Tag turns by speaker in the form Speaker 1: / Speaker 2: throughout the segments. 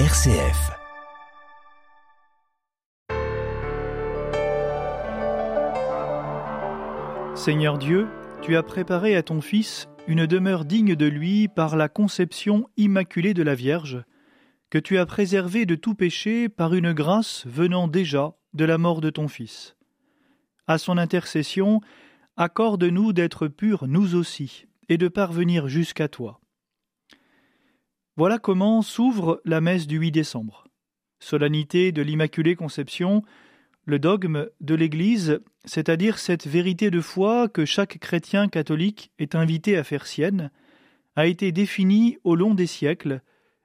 Speaker 1: RCF.
Speaker 2: Seigneur Dieu, tu as préparé à ton Fils une demeure digne de lui par la conception immaculée de la Vierge, que tu as préservée de tout péché par une grâce venant déjà de la mort de ton Fils. À son intercession, accorde-nous d'être purs nous aussi, et de parvenir jusqu'à toi. Voilà comment s'ouvre la messe du 8 décembre. Solennité de l'Immaculée Conception, le dogme de l'Église, c'est-à-dire cette vérité de foi que chaque chrétien catholique est invité à faire sienne, a été défini au long des siècles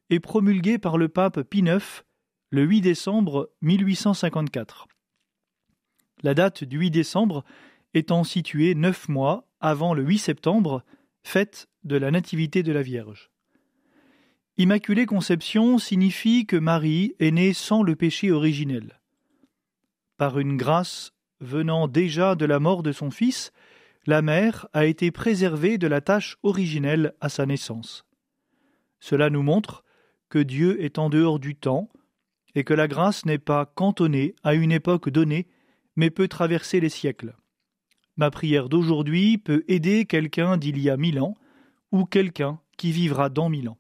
Speaker 2: et promulgué par le pape Pie IX le 8 décembre 1854. La date du 8 décembre étant située neuf mois avant le 8 septembre, fête de la Nativité de la Vierge. Immaculée Conception signifie que Marie est née sans le péché originel. Par une grâce venant déjà de la mort de son fils, la mère a été préservée de la tâche originelle à sa naissance. Cela nous montre que Dieu est en dehors du temps et que la grâce n'est pas cantonnée à une époque donnée, mais peut traverser les siècles. Ma prière d'aujourd'hui peut aider quelqu'un d'il y a mille ans ou quelqu'un qui vivra dans mille ans.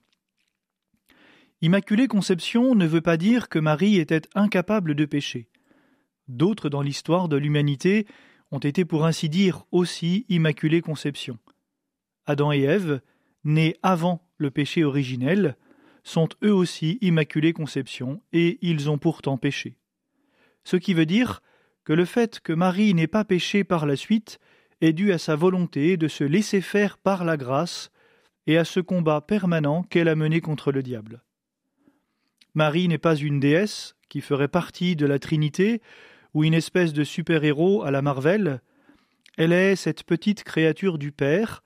Speaker 2: Immaculée Conception ne veut pas dire que Marie était incapable de pécher. D'autres dans l'histoire de l'humanité ont été pour ainsi dire aussi Immaculée Conception. Adam et Ève, nés avant le péché originel, sont eux aussi Immaculée Conception et ils ont pourtant péché. Ce qui veut dire que le fait que Marie n'ait pas péché par la suite est dû à sa volonté de se laisser faire par la grâce et à ce combat permanent qu'elle a mené contre le diable. Marie n'est pas une déesse qui ferait partie de la Trinité ou une espèce de super-héros à la Marvel, elle est cette petite créature du Père,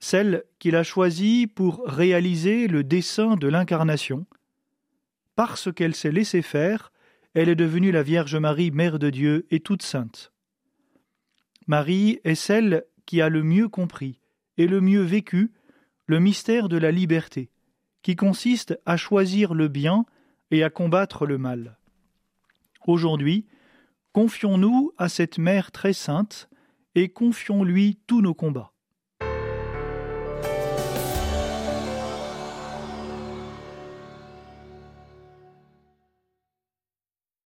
Speaker 2: celle qu'il a choisie pour réaliser le dessein de l'incarnation. Parce qu'elle s'est laissée faire, elle est devenue la Vierge Marie, Mère de Dieu et toute sainte. Marie est celle qui a le mieux compris et le mieux vécu le mystère de la liberté, qui consiste à choisir le bien et à combattre le mal. Aujourd'hui, confions-nous à cette Mère très sainte et confions-lui tous nos combats.